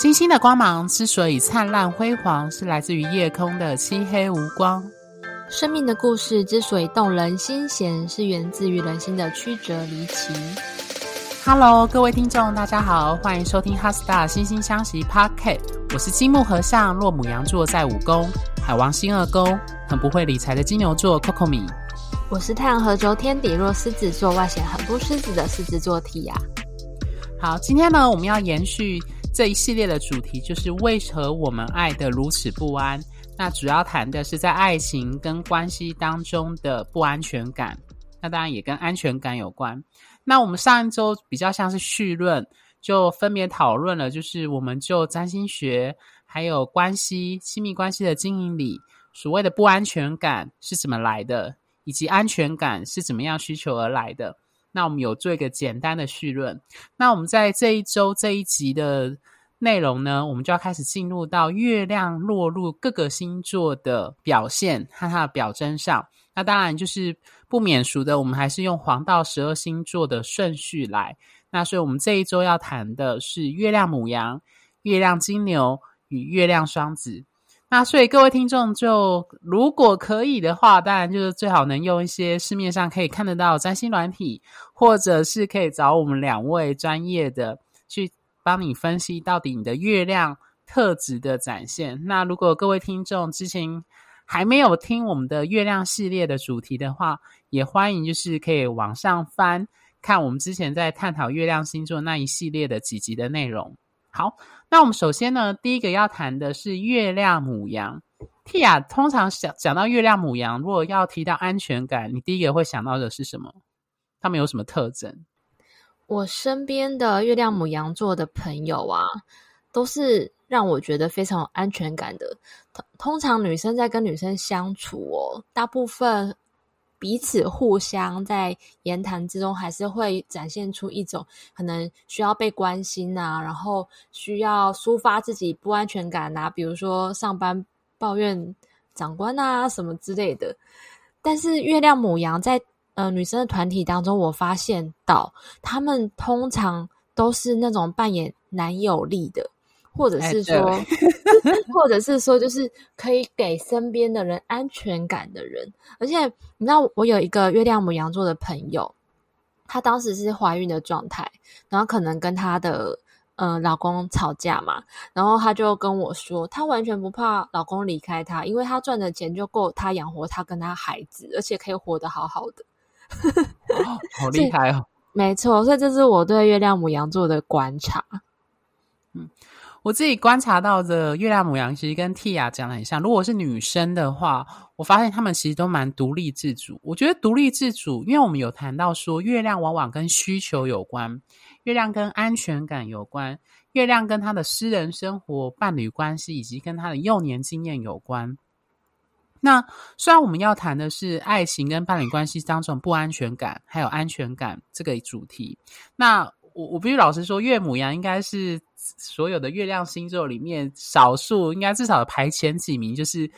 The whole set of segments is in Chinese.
星星的光芒之所以灿烂辉煌，是来自于夜空的漆黑无光。生命的故事之所以动人心弦，是源自于人心的曲折离奇。Hello，各位听众，大家好，欢迎收听《HeartStar 心星相惜 Pocket》。我是金木和尚，落母羊座在五宫，海王星二宫，很不会理财的金牛座 Coco 米。我是太阳和轴天底落狮子座，外显很不狮子的狮子座 Tia。好，今天呢，我们要延续。这一系列的主题就是为何我们爱得如此不安？那主要谈的是在爱情跟关系当中的不安全感。那当然也跟安全感有关。那我们上一周比较像是绪论，就分别讨论了，就是我们就占星学还有关系、亲密关系的经营里，所谓的不安全感是怎么来的，以及安全感是怎么样需求而来的。那我们有做一个简单的序论。那我们在这一周这一集的内容呢，我们就要开始进入到月亮落入各个星座的表现和它的表征上。那当然就是不免俗的，我们还是用黄道十二星座的顺序来。那所以我们这一周要谈的是月亮母羊、月亮金牛与月亮双子。那所以各位听众，就如果可以的话，当然就是最好能用一些市面上可以看得到占星软体，或者是可以找我们两位专业的去帮你分析到底你的月亮特质的展现。那如果各位听众之前还没有听我们的月亮系列的主题的话，也欢迎就是可以往上翻看我们之前在探讨月亮星座那一系列的几集的内容。好。那我们首先呢，第一个要谈的是月亮牡羊。Tia 通常想讲到月亮牡羊，如果要提到安全感，你第一个会想到的是什么？他们有什么特征？我身边的月亮牡羊座的朋友啊，都是让我觉得非常有安全感的。通通常女生在跟女生相处哦，大部分。彼此互相在言谈之中，还是会展现出一种可能需要被关心啊，然后需要抒发自己不安全感啊，比如说上班抱怨长官啊什么之类的。但是月亮母羊在呃女生的团体当中，我发现到他们通常都是那种扮演男友力的。或者是说，欸、或者是说，就是可以给身边的人安全感的人。而且，你知道，我有一个月亮母羊座的朋友，她当时是怀孕的状态，然后可能跟她的呃老公吵架嘛，然后她就跟我说，她完全不怕老公离开她，因为她赚的钱就够她养活她跟她孩子，而且可以活得好好的。哦、好厉害哦！没错，所以这是我对月亮母羊座的观察。嗯。我自己观察到的月亮母羊，其实跟 Tia 讲的很像。如果是女生的话，我发现她们其实都蛮独立自主。我觉得独立自主，因为我们有谈到说，月亮往往跟需求有关，月亮跟安全感有关，月亮跟她的私人生活、伴侣关系以及跟她的幼年经验有关。那虽然我们要谈的是爱情跟伴侣关系当中不安全感，还有安全感这个主题，那我我必须老实说，月母羊应该是。所有的月亮星座里面，少数应该至少排前几名，就是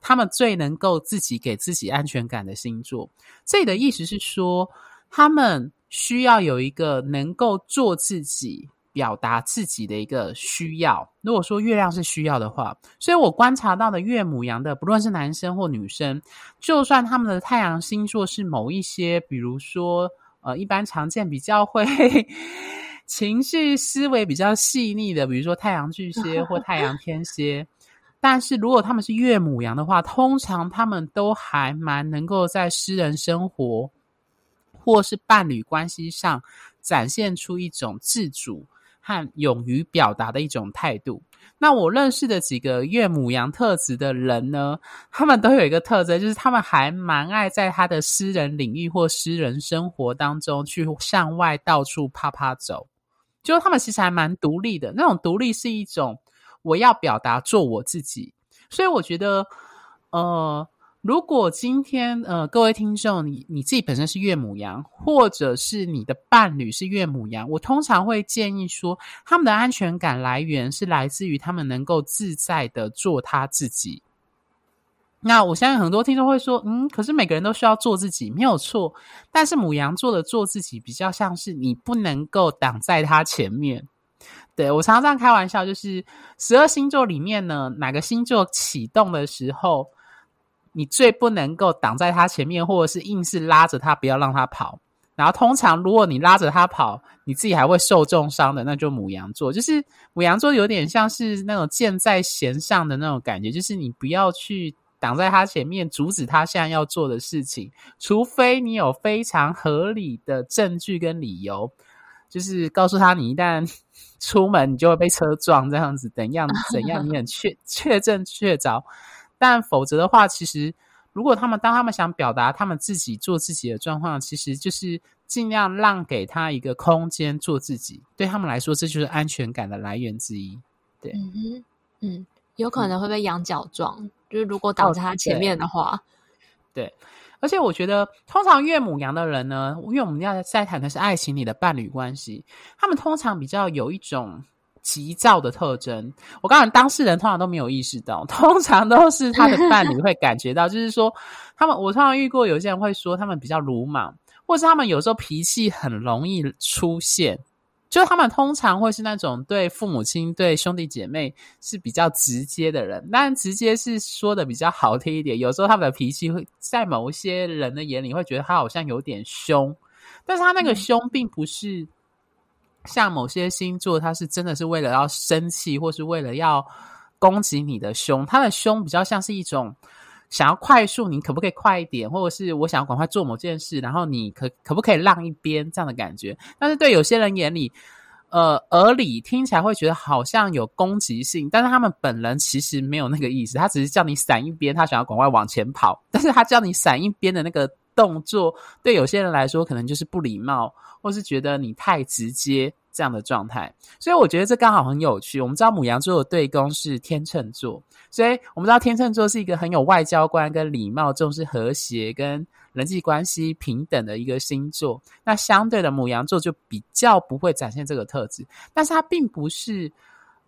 他们最能够自己给自己安全感的星座。这里的意思是说，他们需要有一个能够做自己、表达自己的一个需要。如果说月亮是需要的话，所以我观察到的月母羊的，不论是男生或女生，就算他们的太阳星座是某一些，比如说呃，一般常见比较会。情绪思维比较细腻的，比如说太阳巨蟹或太阳天蝎，但是如果他们是月母羊的话，通常他们都还蛮能够在私人生活或是伴侣关系上展现出一种自主和勇于表达的一种态度。那我认识的几个岳母羊特质的人呢，他们都有一个特征，就是他们还蛮爱在他的私人领域或私人生活当中去向外到处趴趴走。就他们其实还蛮独立的，那种独立是一种我要表达做我自己，所以我觉得，呃，如果今天呃各位听众你你自己本身是月母羊，或者是你的伴侣是月母羊，我通常会建议说，他们的安全感来源是来自于他们能够自在的做他自己。那我相信很多听众会说，嗯，可是每个人都需要做自己，没有错。但是母羊座的做自己比较像是你不能够挡在他前面，对，我常常开玩笑，就是十二星座里面呢，哪个星座启动的时候，你最不能够挡在他前面，或者是硬是拉着他，不要让他跑。然后通常如果你拉着他跑，你自己还会受重伤的，那就母羊座。就是母羊座有点像是那种箭在弦上的那种感觉，就是你不要去挡在他前面，阻止他现在要做的事情，除非你有非常合理的证据跟理由。就是告诉他，你一旦出门，你就会被车撞，这样子怎样怎样，你很确确证确凿。但否则的话，其实如果他们当他们想表达他们自己做自己的状况，其实就是尽量让给他一个空间做自己。对他们来说，这就是安全感的来源之一。对，嗯哼，嗯，有可能会被羊角撞，嗯、就是如果挡在他前面的话，哦、对。对而且我觉得，通常岳母羊的人呢，因为我们要在谈的是爱情里的伴侣关系，他们通常比较有一种急躁的特征。我告诉你当事人通常都没有意识到，通常都是他的伴侣会感觉到，就是说，他们我通常遇过有些人会说，他们比较鲁莽，或是他们有时候脾气很容易出现。就他们通常会是那种对父母亲、对兄弟姐妹是比较直接的人，当然直接是说的比较好听一点。有时候他们的脾气会在某一些人的眼里会觉得他好像有点凶，但是他那个凶并不是像某些星座，他是真的是为了要生气或是为了要攻击你的凶，他的凶比较像是一种。想要快速，你可不可以快一点？或者是我想要赶快做某件事，然后你可可不可以让一边这样的感觉？但是对有些人眼里，呃，耳里听起来会觉得好像有攻击性，但是他们本人其实没有那个意思，他只是叫你闪一边，他想要赶快往前跑，但是他叫你闪一边的那个动作，对有些人来说可能就是不礼貌，或是觉得你太直接。这样的状态，所以我觉得这刚好很有趣。我们知道牡羊座的对宫是天秤座，所以我们知道天秤座是一个很有外交观、跟礼貌、重视和谐、跟人际关系平等的一个星座。那相对的，牡羊座就比较不会展现这个特质，但是它并不是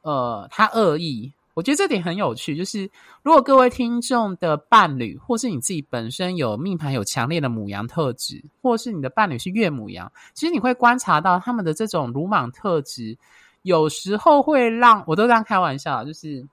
呃，他恶意。我觉得这点很有趣，就是如果各位听众的伴侣，或是你自己本身有命盘有强烈的母羊特质，或是你的伴侣是月母羊，其实你会观察到他们的这种鲁莽特质，有时候会让我都这样开玩笑，就是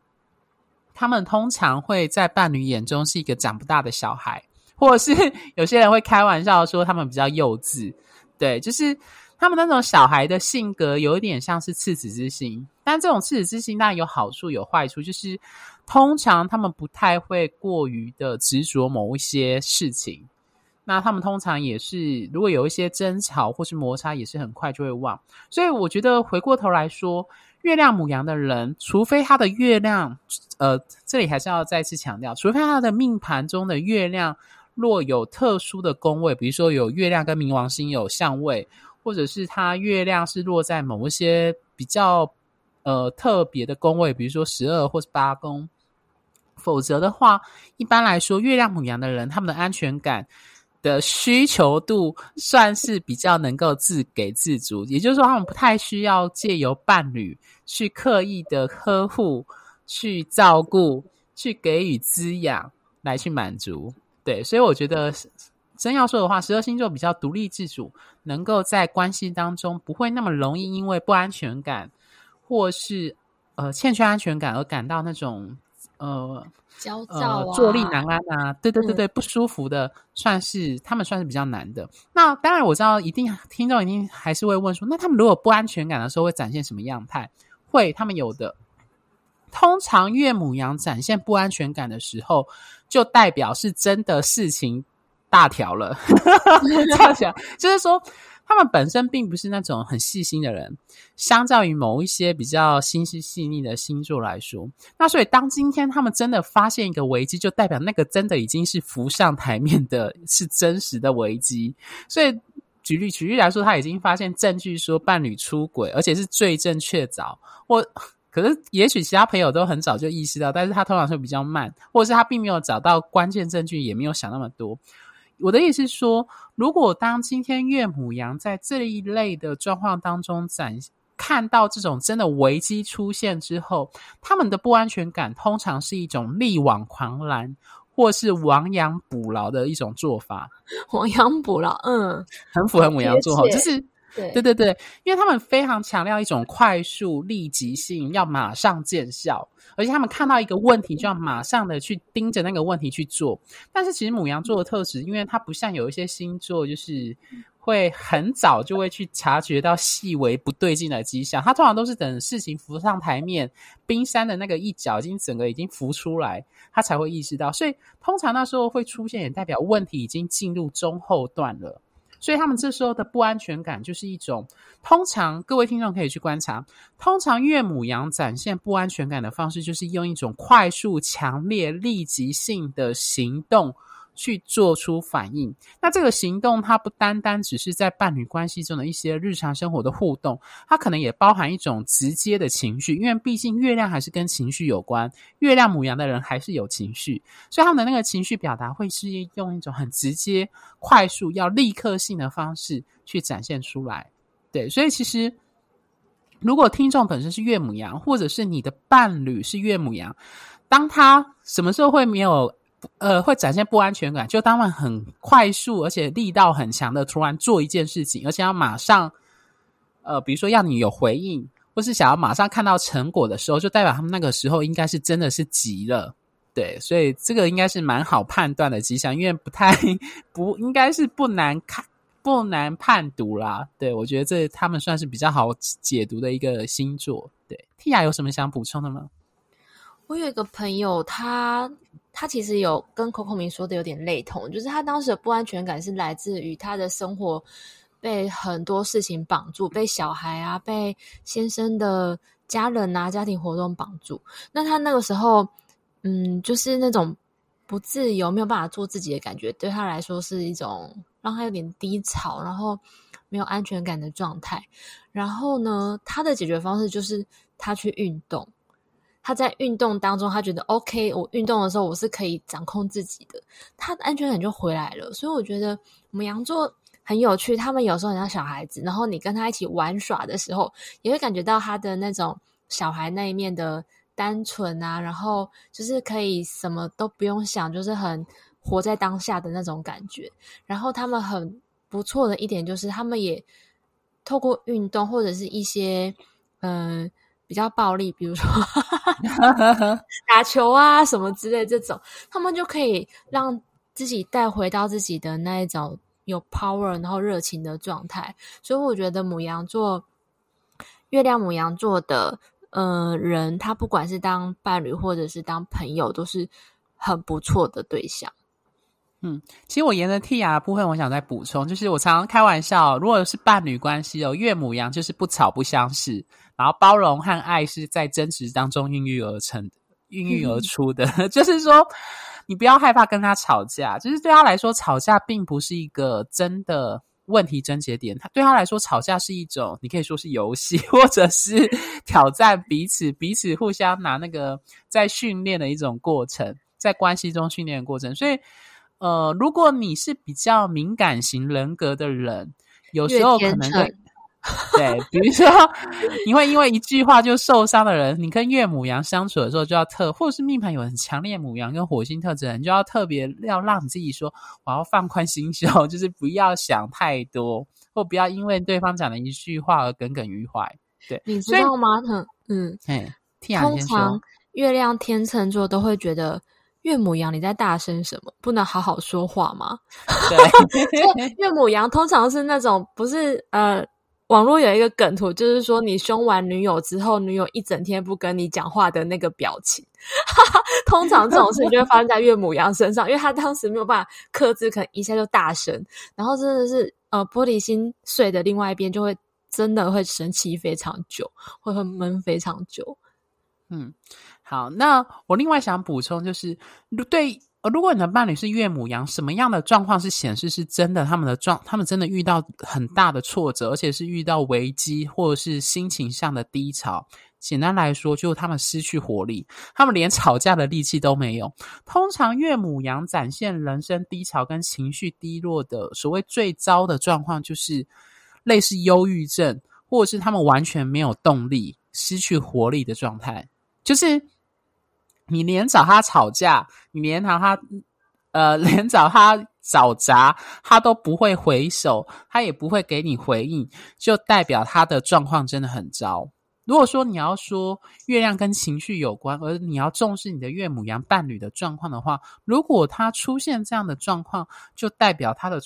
他们通常会在伴侣眼中是一个长不大的小孩，或者是 有些人会开玩笑说他们比较幼稚，对，就是。他们那种小孩的性格有一点像是赤子之心，但这种赤子之心当然有好处有坏处，就是通常他们不太会过于的执着某一些事情。那他们通常也是，如果有一些争吵或是摩擦，也是很快就会忘。所以我觉得回过头来说，月亮母羊的人，除非他的月亮，呃，这里还是要再次强调，除非他的命盘中的月亮若有特殊的宫位，比如说有月亮跟冥王星有相位。或者是他月亮是落在某一些比较呃特别的宫位，比如说十二或是八宫，否则的话，一般来说，月亮母羊的人，他们的安全感的需求度算是比较能够自给自足，也就是说，他们不太需要借由伴侣去刻意的呵护、去照顾、去给予滋养来去满足。对，所以我觉得。真要说的话，十二星座比较独立自主，能够在关系当中不会那么容易因为不安全感，或是呃欠缺安全感而感到那种呃焦躁啊、呃、坐立难安啊，对对对对，不舒服的，算是他们算是比较难的。那当然我知道，一定听众一定还是会问说，那他们如果不安全感的时候会展现什么样态？会，他们有的。通常岳母羊展现不安全感的时候，就代表是真的事情。大条了，这样讲就是说，他们本身并不是那种很细心的人，相较于某一些比较心思细腻的星座来说，那所以当今天他们真的发现一个危机，就代表那个真的已经是浮上台面的，是真实的危机。所以举例举例来说，他已经发现证据说伴侣出轨，而且是罪证确凿。或可是也许其他朋友都很早就意识到，但是他通常会比较慢，或者是他并没有找到关键证据，也没有想那么多。我的意思是说，如果当今天岳母羊在这一类的状况当中展看到这种真的危机出现之后，他们的不安全感通常是一种力挽狂澜，或是亡羊补牢的一种做法。亡羊补牢，嗯，很符合母羊座，就是对对对对，因为他们非常强调一种快速、立即性，要马上见效，而且他们看到一个问题就要马上的去盯着那个问题去做。但是其实母羊座的特质，因为它不像有一些星座，就是会很早就会去察觉到细微不对劲的迹象。它通常都是等事情浮上台面，冰山的那个一角已经整个已经浮出来，它才会意识到。所以通常那时候会出现，也代表问题已经进入中后段了。所以他们这时候的不安全感就是一种，通常各位听众可以去观察，通常岳母羊展现不安全感的方式，就是用一种快速、强烈、立即性的行动。去做出反应，那这个行动它不单单只是在伴侣关系中的一些日常生活的互动，它可能也包含一种直接的情绪，因为毕竟月亮还是跟情绪有关，月亮母羊的人还是有情绪，所以他们的那个情绪表达会是用一种很直接、快速、要立刻性的方式去展现出来。对，所以其实如果听众本身是月母羊，或者是你的伴侣是月母羊，当他什么时候会没有？呃，会展现不安全感，就当他们很快速而且力道很强的突然做一件事情，而且要马上，呃，比如说要你有回应，或是想要马上看到成果的时候，就代表他们那个时候应该是真的是急了，对，所以这个应该是蛮好判断的迹象，因为不太 不应该是不难看不难判读啦，对，我觉得这他们算是比较好解读的一个星座，对 t 亚有什么想补充的吗？我有一个朋友，他他其实有跟 Coco 明说的有点类同，就是他当时的不安全感是来自于他的生活被很多事情绑住，被小孩啊，被先生的家人啊，家庭活动绑住。那他那个时候，嗯，就是那种不自由、没有办法做自己的感觉，对他来说是一种让他有点低潮，然后没有安全感的状态。然后呢，他的解决方式就是他去运动。他在运动当中，他觉得 OK，我运动的时候我是可以掌控自己的，他的安全感就回来了。所以我觉得我们羊座很有趣，他们有时候很像小孩子，然后你跟他一起玩耍的时候，也会感觉到他的那种小孩那一面的单纯啊，然后就是可以什么都不用想，就是很活在当下的那种感觉。然后他们很不错的一点就是，他们也透过运动或者是一些嗯。比较暴力，比如说 打球啊什么之类这种，他们就可以让自己带回到自己的那一种有 power 然后热情的状态。所以我觉得母羊座、月亮母羊座的呃人，他不管是当伴侣或者是当朋友，都是很不错的对象。嗯，其实我沿着 Tia 的部分，我想再补充，就是我常常开玩笑，如果是伴侣关系哦，月母羊就是不吵不相识。然后包容和爱是在争执当中孕育而成、孕育而出的。嗯、就是说，你不要害怕跟他吵架。就是对他来说，吵架并不是一个真的问题症结点。他对他来说，吵架是一种，你可以说是游戏，或者是挑战彼此，彼此互相拿那个在训练的一种过程，在关系中训练的过程。所以，呃，如果你是比较敏感型人格的人，有时候可能会。对，比如说你会因为一句话就受伤的人，你跟岳母羊相处的时候就要特，或者是命盘有很强烈母羊跟火星特质的人，你就要特别要让你自己说，我要放宽心胸，就是不要想太多，或不要因为对方讲的一句话而耿耿于怀。对，你知道吗？嗯，嗯，通常月亮天秤座都会觉得岳母羊你在大声什么？不能好好说话吗？对，岳母羊通常是那种不是呃。网络有一个梗图，就是说你凶完女友之后，女友一整天不跟你讲话的那个表情。通常这种事情就会发生在岳母羊身上，因为他当时没有办法克制，可能一下就大声，然后真的是呃玻璃心碎的另外一边就会真的会生气非常久，会很闷非常久。嗯，好，那我另外想补充就是对。如果你的伴侣是月母羊，什么样的状况是显示是真的？他们的状，他们真的遇到很大的挫折，而且是遇到危机，或者是心情上的低潮。简单来说，就是他们失去活力，他们连吵架的力气都没有。通常月母羊展现人生低潮跟情绪低落的所谓最糟的状况，就是类似忧郁症，或者是他们完全没有动力、失去活力的状态，就是。你连找他吵架，你连找他，呃，连找他找砸，他都不会回首，他也不会给你回应，就代表他的状况真的很糟。如果说你要说月亮跟情绪有关，而你要重视你的岳母羊伴侣的状况的话，如果他出现这样的状况，就代表他的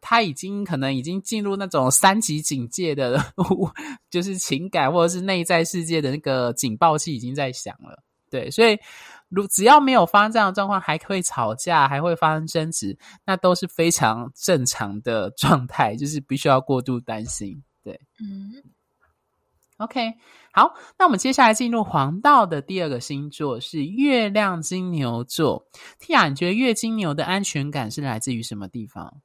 他已经可能已经进入那种三级警戒的，就是情感或者是内在世界的那个警报器已经在响了。对，所以如只要没有发生这样的状况，还会吵架，还会发生争执，那都是非常正常的 状态，就是必须要过度担心。对，嗯。OK，好，那我们接下来进入黄道的第二个星座是月亮金牛座。Tia，你觉得月金牛的安全感是来自于什么地方？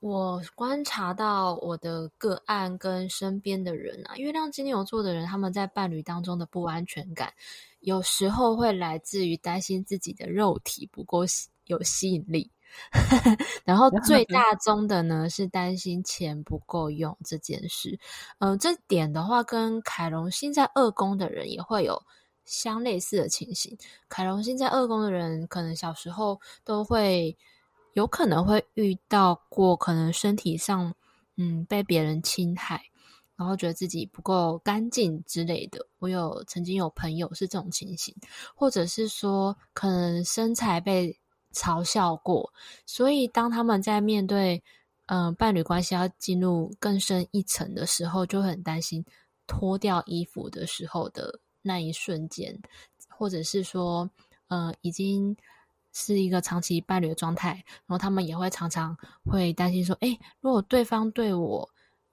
我观察到我的个案跟身边的人啊，月亮金牛座的人，他们在伴侣当中的不安全感，有时候会来自于担心自己的肉体不够有吸引力。然后最 大宗的呢是担心钱不够用这件事，嗯、呃，这点的话跟凯龙星在二宫的人也会有相类似的情形。凯龙星在二宫的人，可能小时候都会有可能会遇到过，可能身体上嗯被别人侵害，然后觉得自己不够干净之类的。我有曾经有朋友是这种情形，或者是说可能身材被。嘲笑过，所以当他们在面对嗯、伴侣关系要进入更深一层的时候，就很担心脱掉衣服的时候的那一瞬间，或者是说嗯、已经是一个长期伴侣的状态，然后他们也会常常会担心说，诶，如果对方对我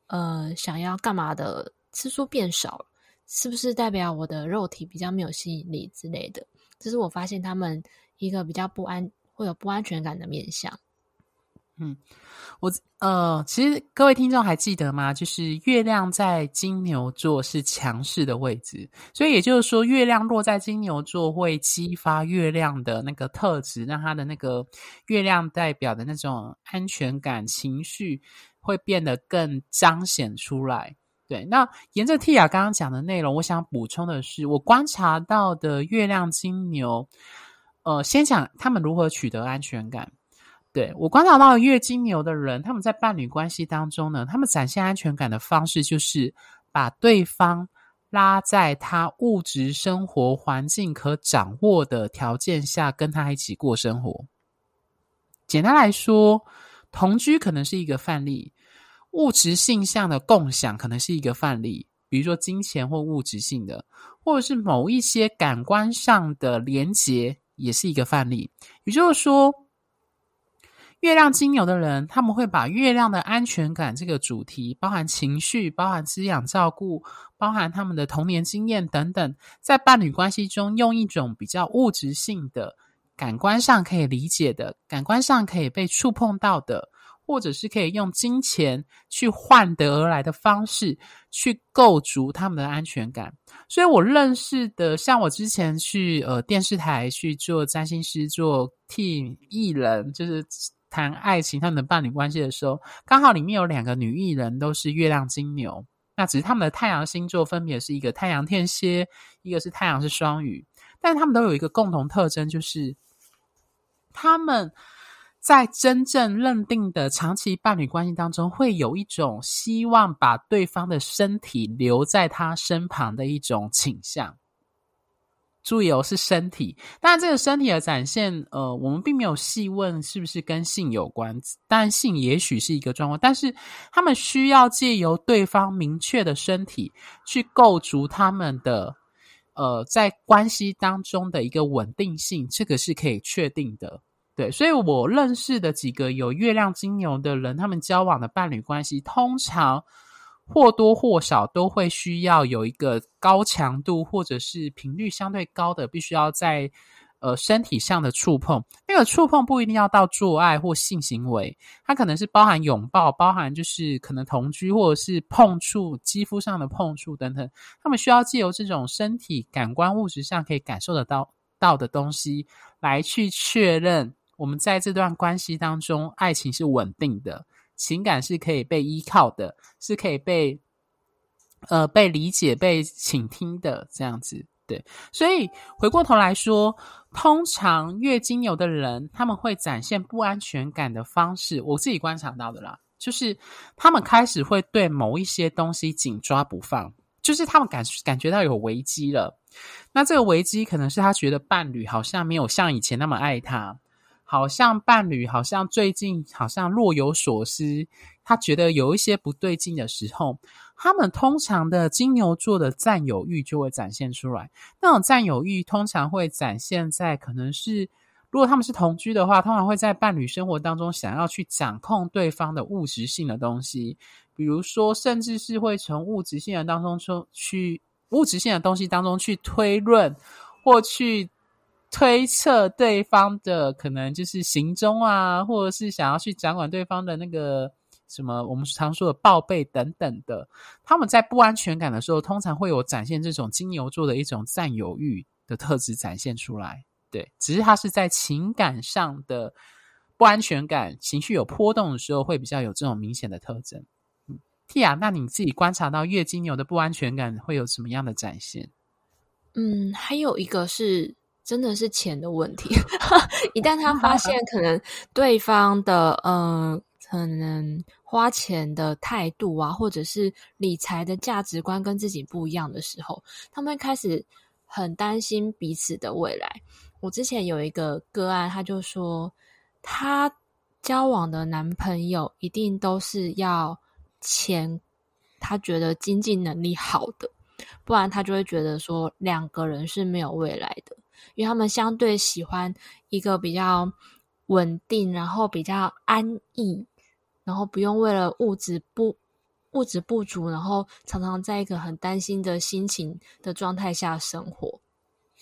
呃想要干嘛的次数变少了，是不是代表我的肉体比较没有吸引力之类的？这是我发现他们一个比较不安。会有不安全感的面相。嗯，我呃，其实各位听众还记得吗？就是月亮在金牛座是强势的位置，所以也就是说，月亮落在金牛座会激发月亮的那个特质，让他的那个月亮代表的那种安全感情绪会变得更彰显出来。对，那沿着 Tia 刚刚讲的内容，我想补充的是，我观察到的月亮金牛。呃，先讲他们如何取得安全感。对，我观察到月金牛的人，他们在伴侣关系当中呢，他们展现安全感的方式就是把对方拉在他物质生活环境可掌握的条件下，跟他一起过生活。简单来说，同居可能是一个范例，物质性向的共享可能是一个范例，比如说金钱或物质性的，或者是某一些感官上的连结。也是一个范例，也就是说，月亮金牛的人，他们会把月亮的安全感这个主题，包含情绪、包含滋养照顾、包含他们的童年经验等等，在伴侣关系中，用一种比较物质性的、感官上可以理解的、感官上可以被触碰到的。或者是可以用金钱去换得而来的方式，去构筑他们的安全感。所以我认识的，像我之前去呃电视台去做占星师，做替艺人，就是谈爱情、他们的伴侣关系的时候，刚好里面有两个女艺人都是月亮金牛，那只是他们的太阳星座分别是一个太阳天蝎，一个是太阳是双鱼，但他们都有一个共同特征，就是他们。在真正认定的长期伴侣关系当中，会有一种希望把对方的身体留在他身旁的一种倾向。注意哦，是身体。当然，这个身体的展现，呃，我们并没有细问是不是跟性有关，但性也许是一个状况。但是，他们需要借由对方明确的身体去构筑他们的，呃，在关系当中的一个稳定性，这个是可以确定的。对，所以我认识的几个有月亮金牛的人，他们交往的伴侣关系，通常或多或少都会需要有一个高强度或者是频率相对高的，必须要在呃身体上的触碰。那个触碰不一定要到做爱或性行为，它可能是包含拥抱，包含就是可能同居或者是碰触肌肤上的碰触等等。他们需要借由这种身体感官物质上可以感受得到到的东西，来去确认。我们在这段关系当中，爱情是稳定的，情感是可以被依靠的，是可以被呃被理解、被倾听的这样子。对，所以回过头来说，通常月经牛的人，他们会展现不安全感的方式，我自己观察到的啦，就是他们开始会对某一些东西紧抓不放，就是他们感感觉到有危机了。那这个危机可能是他觉得伴侣好像没有像以前那么爱他，好像伴侣好像最近好像若有所思，他觉得有一些不对劲的时候。他们通常的金牛座的占有欲就会展现出来，那种占有欲通常会展现在可能是，如果他们是同居的话，通常会在伴侣生活当中想要去掌控对方的物质性的东西，比如说，甚至是会从物质性的当中出去物质性的东西当中去推论或去推测对方的可能就是行踪啊，或者是想要去掌管对方的那个。什么？我们常说的报备等等的，他们在不安全感的时候，通常会有展现这种金牛座的一种占有欲的特质展现出来。对，只是他是在情感上的不安全感、情绪有波动的时候，会比较有这种明显的特征。嗯，Tia，那你自己观察到月金牛的不安全感会有什么样的展现？嗯，还有一个是真的是钱的问题。一旦他发现 可能对方的嗯。呃可能花钱的态度啊，或者是理财的价值观跟自己不一样的时候，他们开始很担心彼此的未来。我之前有一个个案，他就说，他交往的男朋友一定都是要钱，他觉得经济能力好的，不然他就会觉得说两个人是没有未来的，因为他们相对喜欢一个比较稳定，然后比较安逸。然后不用为了物质不物质不足，然后常常在一个很担心的心情的状态下生活，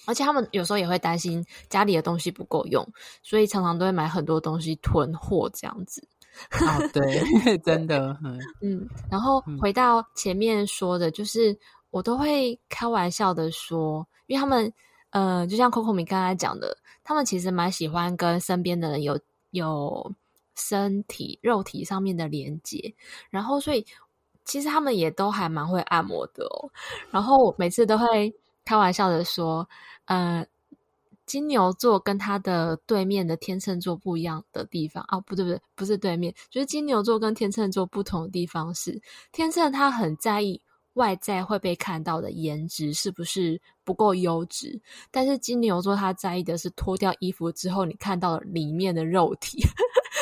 而且他们有时候也会担心家里的东西不够用，所以常常都会买很多东西囤货这样子。哦，对，真的，嗯。然后回到前面说的，就是我都会开玩笑的说，因为他们，呃，就像 Coco 米刚才讲的，他们其实蛮喜欢跟身边的人有有。身体肉体上面的连接，然后所以其实他们也都还蛮会按摩的哦。然后每次都会开玩笑的说，呃，金牛座跟他的对面的天秤座不一样的地方哦，不对不对，不是对面，就是金牛座跟天秤座不同的地方是，天秤他很在意外在会被看到的颜值是不是不够优质，但是金牛座他在意的是脱掉衣服之后你看到里面的肉体。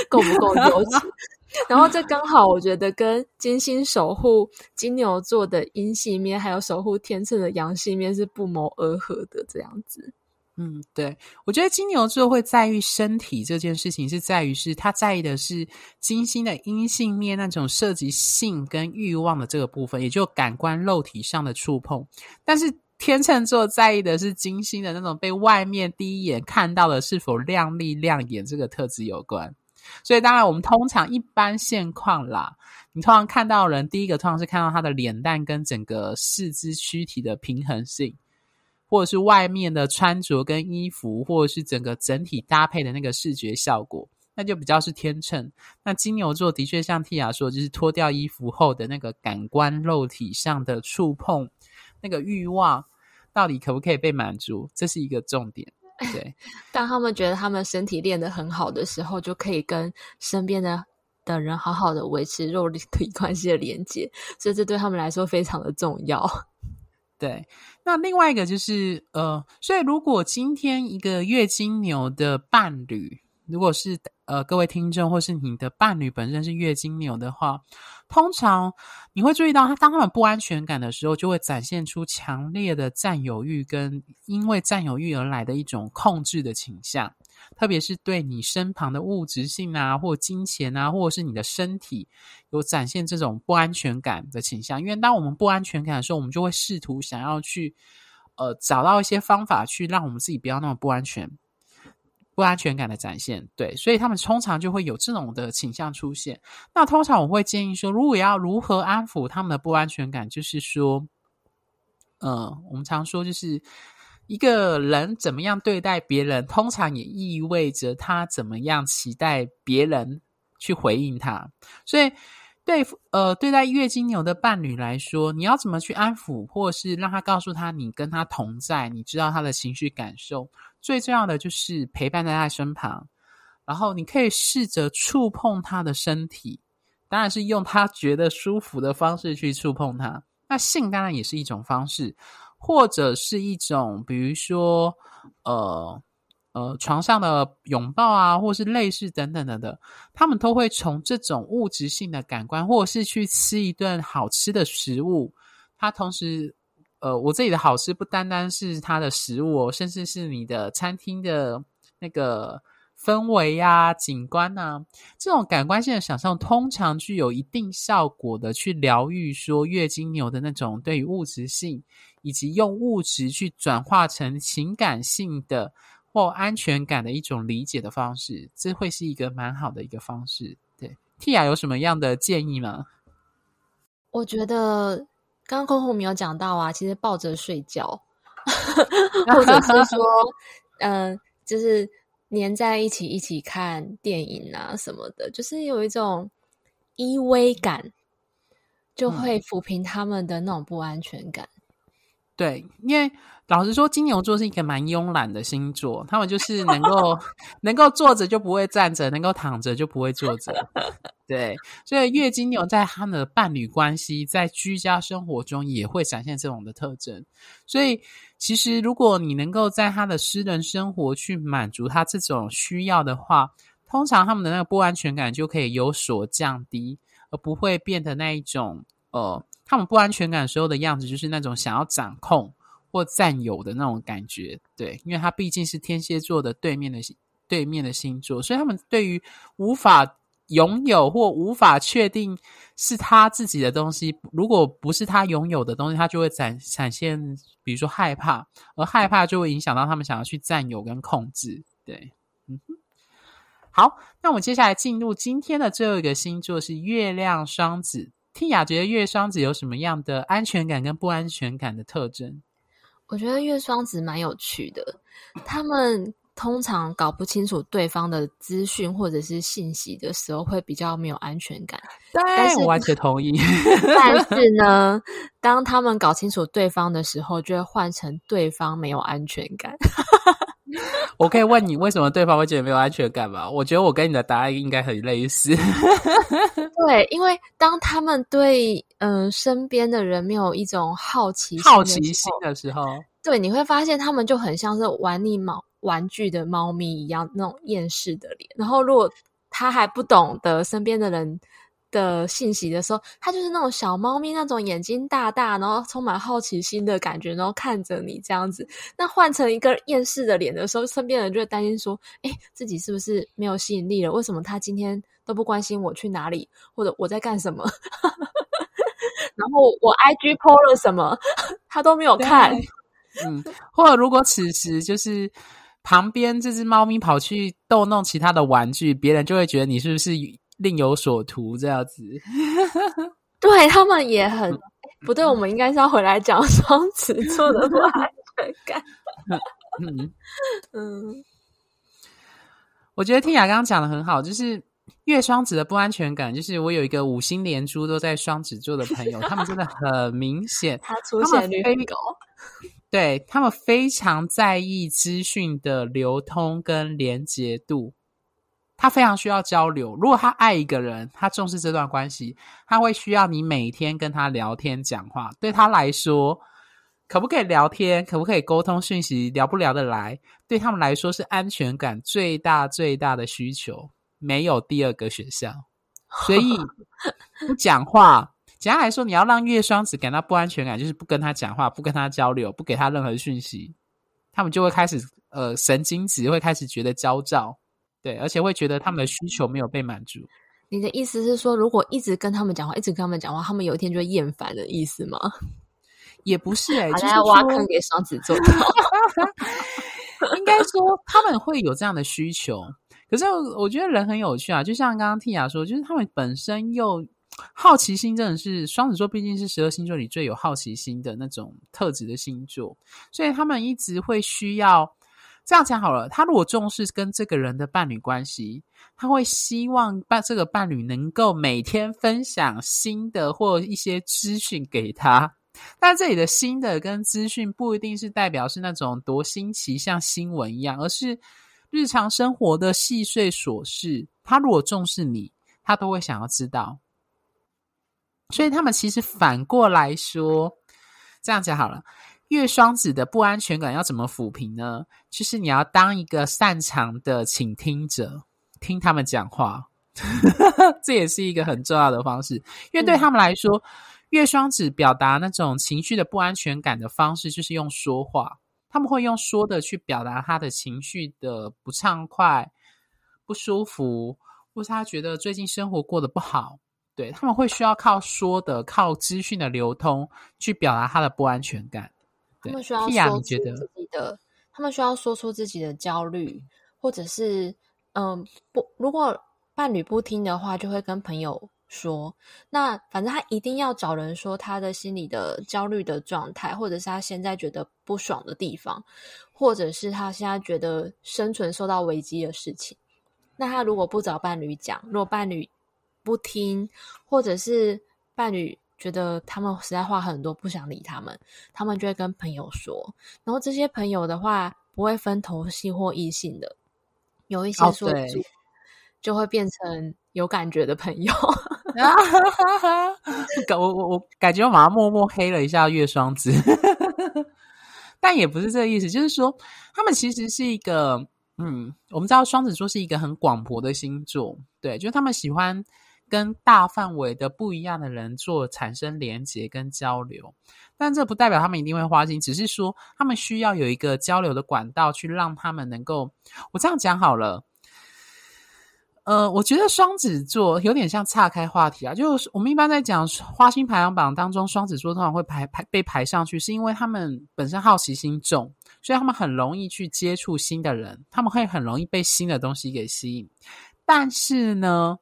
够不够优质？然后这刚好，我觉得跟金星守护金牛座的阴性面，还有守护天秤的阳性面是不谋而合的。这样子，嗯，对，我觉得金牛座会在意身体这件事情，是在于是他在意的是金星的阴性面那种涉及性跟欲望的这个部分，也就感官肉体上的触碰。但是天秤座在意的是金星的那种被外面第一眼看到的是否亮丽亮眼这个特质有关。所以，当然，我们通常一般现况啦，你通常看到人，第一个通常是看到他的脸蛋跟整个四肢躯体的平衡性，或者是外面的穿着跟衣服，或者是整个整体搭配的那个视觉效果，那就比较是天秤。那金牛座的确像 Tia 说，就是脱掉衣服后的那个感官肉体上的触碰，那个欲望到底可不可以被满足，这是一个重点。对，当他们觉得他们身体练得很好的时候，就可以跟身边的的人好好的维持肉体关系的连接，所以这对他们来说非常的重要。对，那另外一个就是呃，所以如果今天一个月金牛的伴侣，如果是呃各位听众或是你的伴侣本身是月经牛的话。通常你会注意到，他当他们不安全感的时候，就会展现出强烈的占有欲，跟因为占有欲而来的一种控制的倾向，特别是对你身旁的物质性啊，或金钱啊，或者是你的身体，有展现这种不安全感的倾向。因为当我们不安全感的时候，我们就会试图想要去，呃，找到一些方法去让我们自己不要那么不安全。不安全感的展现，对，所以他们通常就会有这种的倾向出现。那通常我会建议说，如果要如何安抚他们的不安全感，就是说，呃，我们常说，就是一个人怎么样对待别人，通常也意味着他怎么样期待别人去回应他。所以，对，呃，对待月经牛的伴侣来说，你要怎么去安抚，或是让他告诉他你跟他同在，你知道他的情绪感受。最重要的就是陪伴在他身旁，然后你可以试着触碰他的身体，当然是用他觉得舒服的方式去触碰他。那性当然也是一种方式，或者是一种，比如说，呃。呃，床上的拥抱啊，或是类似等等等等，他们都会从这种物质性的感官，或者是去吃一顿好吃的食物。它同时，呃，我这里的好吃不单单是它的食物哦，甚至是你的餐厅的那个氛围呀、啊、景观呐、啊，这种感官性的想象，通常具有一定效果的去疗愈说月经牛的那种对于物质性，以及用物质去转化成情感性的。或安全感的一种理解的方式，这会是一个蛮好的一个方式。对，Tia 有什么样的建议吗？我觉得刚刚 Coco 没有讲到啊，其实抱着睡觉，或者是说，嗯、呃，就是黏在一起一起看电影啊什么的，就是有一种依偎感，就会抚平他们的那种不安全感。嗯、对，因为。老实说，金牛座是一个蛮慵懒的星座，他们就是能够 能够坐着就不会站着，能够躺着就不会坐着。对，所以月金牛在他们的伴侣关系，在居家生活中也会展现这种的特征。所以，其实如果你能够在他的私人生活去满足他这种需要的话，通常他们的那个不安全感就可以有所降低，而不会变得那一种呃，他们不安全感时候的样子，就是那种想要掌控。或占有的那种感觉，对，因为他毕竟是天蝎座的对面的对面的星座，所以他们对于无法拥有或无法确定是他自己的东西，如果不是他拥有的东西，他就会展展现，比如说害怕，而害怕就会影响到他们想要去占有跟控制。对，嗯哼，好，那我们接下来进入今天的最后一个星座是月亮双子。听雅觉得月双子有什么样的安全感跟不安全感的特征？我觉得月双子蛮有趣的，他们通常搞不清楚对方的资讯或者是信息的时候，会比较没有安全感。对，但是我完全同意。但是呢，当他们搞清楚对方的时候，就会换成对方没有安全感。我可以问你，为什么对方会觉得没有安全感吗？我觉得我跟你的答案应该很类似。对，因为当他们对嗯、呃、身边的人没有一种好奇心好奇心的时候，对，你会发现他们就很像是玩腻猫玩具的猫咪一样，那种厌世的脸。然后，如果他还不懂得身边的人的信息的时候，它就是那种小猫咪那种眼睛大大，然后充满好奇心的感觉，然后看着你这样子。那换成一个厌世的脸的时候，身边人就会担心说：“诶，自己是不是没有吸引力了？为什么他今天都不关心我去哪里，或者我在干什么？然后我 IG PO 了什么，他都没有看。”嗯，或者如果此时就是旁边这只猫咪跑去逗弄其他的玩具，别人就会觉得你是不是？另有所图，这样子，对他们也很不对。我们应该是要回来讲双子座的不安全感。嗯 嗯，我觉得听雅刚刚讲的很好，就是月双子的不安全感，就是我有一个五星连珠都在双子座的朋友，他们真的很明显，他出现率很高，对他们非常在意资讯的流通跟连结度。他非常需要交流。如果他爱一个人，他重视这段关系，他会需要你每天跟他聊天讲话。对他来说，可不可以聊天，可不可以沟通讯息，聊不聊得来，对他们来说是安全感最大最大的需求，没有第二个选项。所以 不讲话，简单来说，你要让月双子感到不安全感，就是不跟他讲话，不跟他交流，不给他任何讯息，他们就会开始呃神经质，会开始觉得焦躁。对，而且会觉得他们的需求没有被满足。你的意思是说，如果一直跟他们讲话，一直跟他们讲话，他们有一天就会厌烦的意思吗？也不是哎、欸，就是挖坑给双子座。应该说他们会有这样的需求，可是我觉得人很有趣啊，就像刚刚 Tia 说，就是他们本身又好奇心真的是双子座，毕竟是十二星座里最有好奇心的那种特质的星座，所以他们一直会需要。这样讲好了，他如果重视跟这个人的伴侣关系，他会希望伴这个伴侣能够每天分享新的或一些资讯给他。但这里的新的跟资讯不一定是代表是那种多新奇，像新闻一样，而是日常生活的细碎琐事。他如果重视你，他都会想要知道。所以他们其实反过来说，这样讲好了。月双子的不安全感要怎么抚平呢？就是你要当一个擅长的倾听者，听他们讲话，这也是一个很重要的方式。因为对他们来说，嗯、月双子表达那种情绪的不安全感的方式，就是用说话。他们会用说的去表达他的情绪的不畅快、不舒服，或是他觉得最近生活过得不好。对，他们会需要靠说的、靠资讯的流通去表达他的不安全感。他们需要说出自己的，他们需要说出自己的焦虑，或者是嗯不，如果伴侣不听的话，就会跟朋友说。那反正他一定要找人说他的心里的焦虑的状态，或者是他现在觉得不爽的地方，或者是他现在觉得生存受到危机的事情。那他如果不找伴侣讲，如果伴侣不听，或者是伴侣。觉得他们实在话很多，不想理他们，他们就会跟朋友说。然后这些朋友的话不会分同性或异性的，有一些说主就会变成有感觉的朋友。我我我感觉我马上默默黑了一下月双子，但也不是这个意思，就是说他们其实是一个嗯，我们知道双子座是一个很广博的星座，对，就是他们喜欢。跟大范围的不一样的人做产生连结跟交流，但这不代表他们一定会花心，只是说他们需要有一个交流的管道，去让他们能够。我这样讲好了，呃，我觉得双子座有点像岔开话题啊，就是我们一般在讲花心排行榜当中，双子座通常会排排被排上去，是因为他们本身好奇心重，所以他们很容易去接触新的人，他们会很容易被新的东西给吸引，但是呢。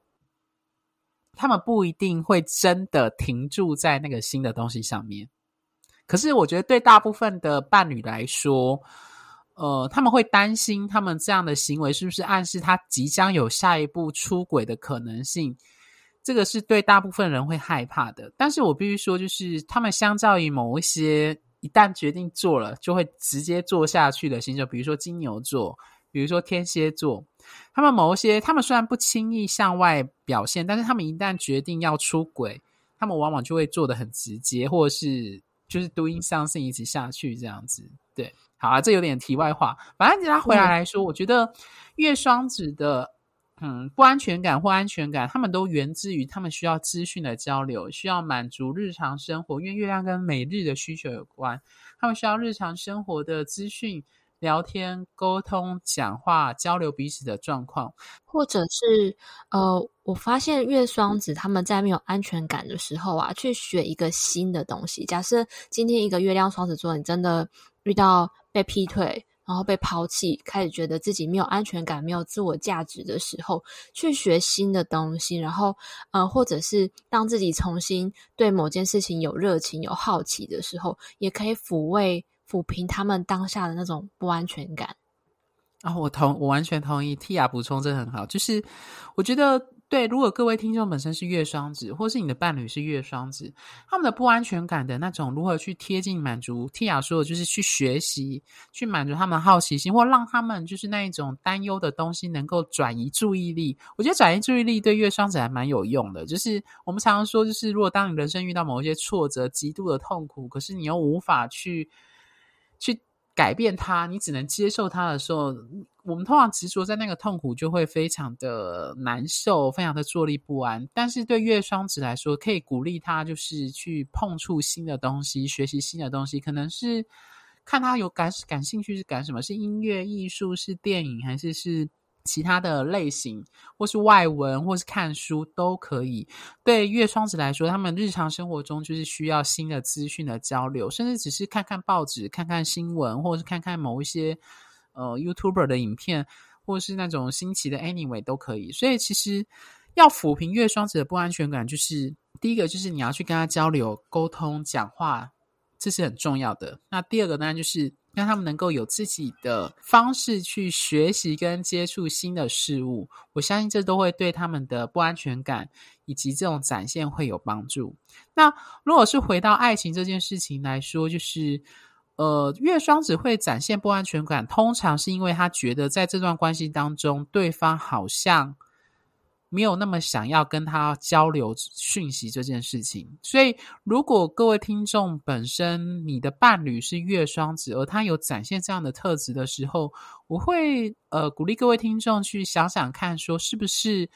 他们不一定会真的停驻在那个新的东西上面，可是我觉得对大部分的伴侣来说，呃，他们会担心他们这样的行为是不是暗示他即将有下一步出轨的可能性？这个是对大部分人会害怕的。但是我必须说，就是他们相较于某一些一旦决定做了就会直接做下去的星座，比如说金牛座，比如说天蝎座。他们某一些，他们虽然不轻易向外表现，但是他们一旦决定要出轨，他们往往就会做的很直接，或者是就是 doing something 一直下去这样子。对，好啊，这有点题外话。反正他回来来说，嗯、我觉得月双子的嗯不安全感或安全感，他们都源自于他们需要资讯的交流，需要满足日常生活，因为月亮跟每日的需求有关，他们需要日常生活的资讯。聊天、沟通、讲话、交流彼此的状况，或者是呃，我发现月双子他们在没有安全感的时候啊，去学一个新的东西。假设今天一个月亮双子座，你真的遇到被劈腿，然后被抛弃，开始觉得自己没有安全感、没有自我价值的时候，去学新的东西，然后呃，或者是当自己重新对某件事情有热情、有好奇的时候，也可以抚慰。抚平他们当下的那种不安全感啊、哦！我同我完全同意，Tia 补充这很好。就是我觉得，对，如果各位听众本身是月双子，或是你的伴侣是月双子，他们的不安全感的那种如何去贴近满足，Tia 说的就是去学习，去满足他们好奇心，或让他们就是那一种担忧的东西能够转移注意力。我觉得转移注意力对月双子还蛮有用的。就是我们常常说，就是如果当你人生遇到某一些挫折、极度的痛苦，可是你又无法去。改变他，你只能接受他的时候，我们通常执着在那个痛苦，就会非常的难受，非常的坐立不安。但是对月双子来说，可以鼓励他，就是去碰触新的东西，学习新的东西，可能是看他有感感兴趣是感什么，是音乐、艺术，是电影，还是是。其他的类型，或是外文，或是看书都可以。对月双子来说，他们日常生活中就是需要新的资讯的交流，甚至只是看看报纸、看看新闻，或是看看某一些呃 YouTuber 的影片，或是那种新奇的 Anyway 都可以。所以，其实要抚平月双子的不安全感，就是第一个就是你要去跟他交流、沟通、讲话，这是很重要的。那第二个呢，就是。让他们能够有自己的方式去学习跟接触新的事物。我相信这都会对他们的不安全感以及这种展现会有帮助。那如果是回到爱情这件事情来说，就是。呃，月双子会展现不安全感，通常是因为他觉得在这段关系当中，对方好像没有那么想要跟他交流讯息这件事情。所以，如果各位听众本身你的伴侣是月双子，而他有展现这样的特质的时候，我会呃鼓励各位听众去想想看，说是不是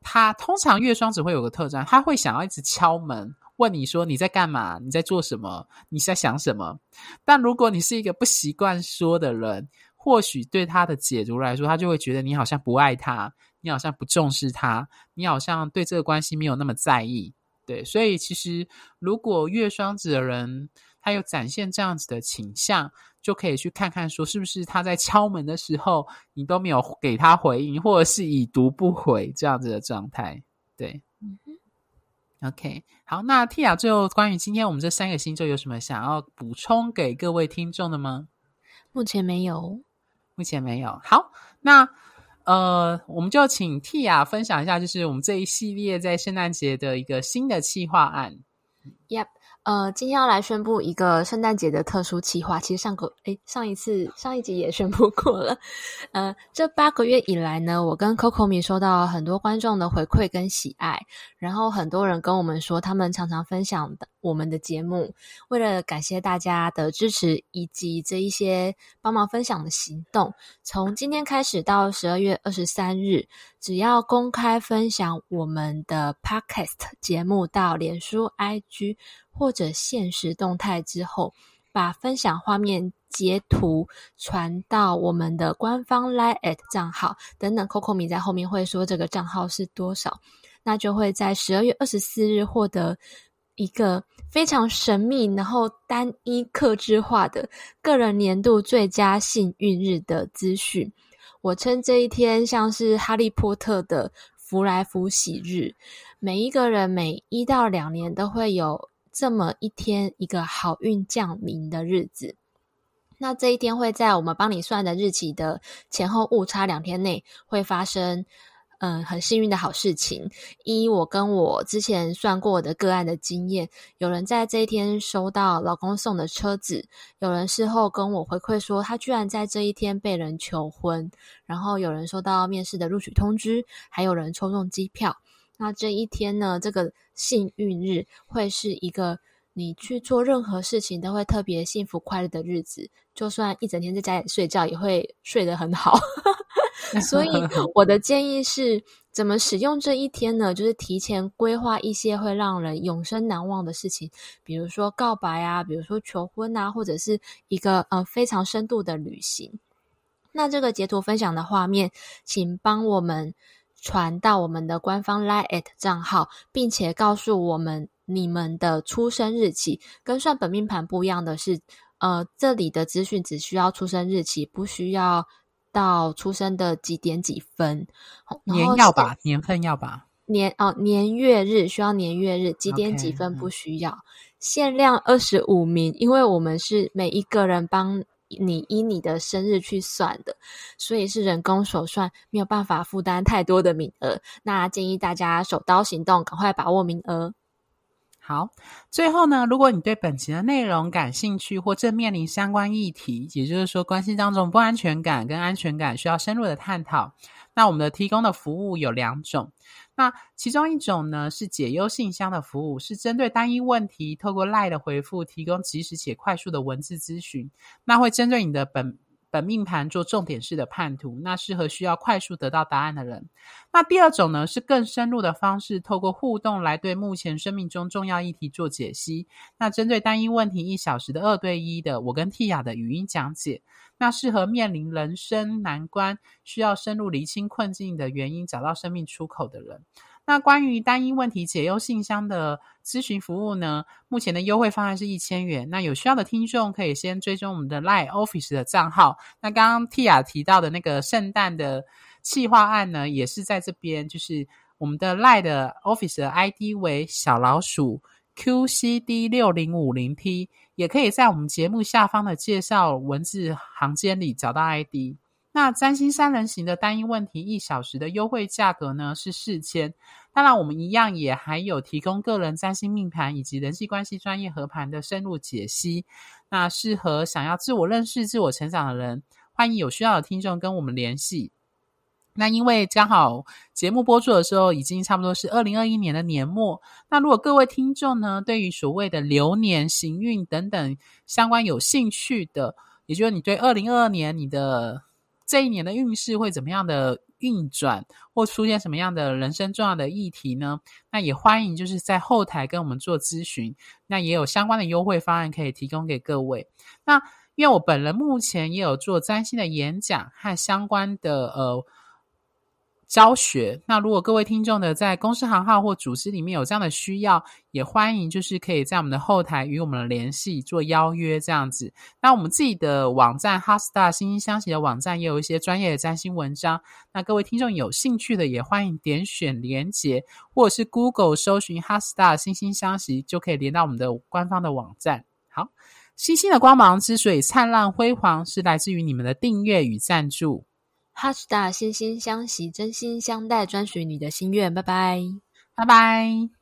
他通常月双子会有个特征，他会想要一直敲门。问你说你在干嘛？你在做什么？你在想什么？但如果你是一个不习惯说的人，或许对他的解读来说，他就会觉得你好像不爱他，你好像不重视他，你好像对这个关系没有那么在意。对，所以其实如果月双子的人他有展现这样子的倾向，就可以去看看说是不是他在敲门的时候你都没有给他回应，或者是已读不回这样子的状态。对。OK，好，那 Tia 最后关于今天我们这三个星座有什么想要补充给各位听众的吗？目前没有，目前没有。好，那呃，我们就请 Tia 分享一下，就是我们这一系列在圣诞节的一个新的企划案。Yep。呃，今天要来宣布一个圣诞节的特殊企划。其实上个诶，上一次上一集也宣布过了。呃，这八个月以来呢，我跟 Coco 米收到很多观众的回馈跟喜爱，然后很多人跟我们说，他们常常分享我们的节目。为了感谢大家的支持以及这一些帮忙分享的行动，从今天开始到十二月二十三日，只要公开分享我们的 Podcast 节目到脸书 IG。或者现实动态之后，把分享画面截图传到我们的官方 Line@ at 账号等等，Coco 米在后面会说这个账号是多少，那就会在十二月二十四日获得一个非常神秘、然后单一克制化的个人年度最佳幸运日的资讯。我称这一天像是哈利波特的福来福喜日，每一个人每一到两年都会有。这么一天，一个好运降临的日子，那这一天会在我们帮你算的日期的前后误差两天内会发生，嗯，很幸运的好事情。一我跟我之前算过的个案的经验，有人在这一天收到老公送的车子，有人事后跟我回馈说，他居然在这一天被人求婚，然后有人收到面试的录取通知，还有人抽中机票。那这一天呢，这个幸运日会是一个你去做任何事情都会特别幸福快乐的日子，就算一整天在家里睡觉，也会睡得很好。所以 我的建议是，怎么使用这一天呢？就是提前规划一些会让人永生难忘的事情，比如说告白啊，比如说求婚啊，或者是一个呃非常深度的旅行。那这个截图分享的画面，请帮我们。传到我们的官方 Line@ 账号，并且告诉我们你们的出生日期。跟算本命盘不一样的是，呃，这里的资讯只需要出生日期，不需要到出生的几点几分。年要吧，年份要吧。年哦，年月日需要年月日，几点几分不需要。Okay, 限量二十五名，因为我们是每一个人帮。你依你的生日去算的，所以是人工手算，没有办法负担太多的名额。那建议大家手刀行动，赶快把握名额。好，最后呢，如果你对本集的内容感兴趣，或正面临相关议题，也就是说关系当中不安全感跟安全感需要深入的探讨，那我们的提供的服务有两种。那其中一种呢，是解忧信箱的服务，是针对单一问题，透过 lie 的回复，提供及时且快速的文字咨询。那会针对你的本本命盘做重点式的判图，那适合需要快速得到答案的人。那第二种呢，是更深入的方式，透过互动来对目前生命中重要议题做解析。那针对单一问题一小时的二对一的我跟 Tia 的语音讲解。那适合面临人生难关，需要深入厘清困境的原因，找到生命出口的人。那关于单一问题解忧信箱的咨询服务呢，目前的优惠方案是一千元。那有需要的听众可以先追踪我们的 Line Office 的账号。那刚刚 Tia 提到的那个圣诞的企划案呢，也是在这边，就是我们的 Line 的 Office 的 ID 为小老鼠 QCD 六零五零 T，也可以在我们节目下方的介绍文字行间里找到 ID。那占星三人行的单一问题一小时的优惠价格呢是四千。当然，我们一样也还有提供个人占星命盘以及人际关系专业合盘的深入解析。那适合想要自我认识、自我成长的人，欢迎有需要的听众跟我们联系。那因为刚好节目播出的时候，已经差不多是二零二一年的年末。那如果各位听众呢，对于所谓的流年行运等等相关有兴趣的，也就是你对二零二二年你的这一年的运势会怎么样的运转，或出现什么样的人生重要的议题呢？那也欢迎就是在后台跟我们做咨询，那也有相关的优惠方案可以提供给各位。那因为我本人目前也有做占星的演讲和相关的呃。教学。那如果各位听众的在公司行号或组织里面有这样的需要，也欢迎就是可以在我们的后台与我们的联系做邀约这样子。那我们自己的网站 HeartStar 心星相惜的网站也有一些专业的占星文章。那各位听众有兴趣的也欢迎点选连结，或者是 Google 搜寻 HeartStar 心星相惜就可以连到我们的官方的网站。好，星星的光芒之所以灿烂辉煌，是来自于你们的订阅与赞助。哈斯塔，心心相惜，真心相待，专属你的心愿。拜拜，拜拜。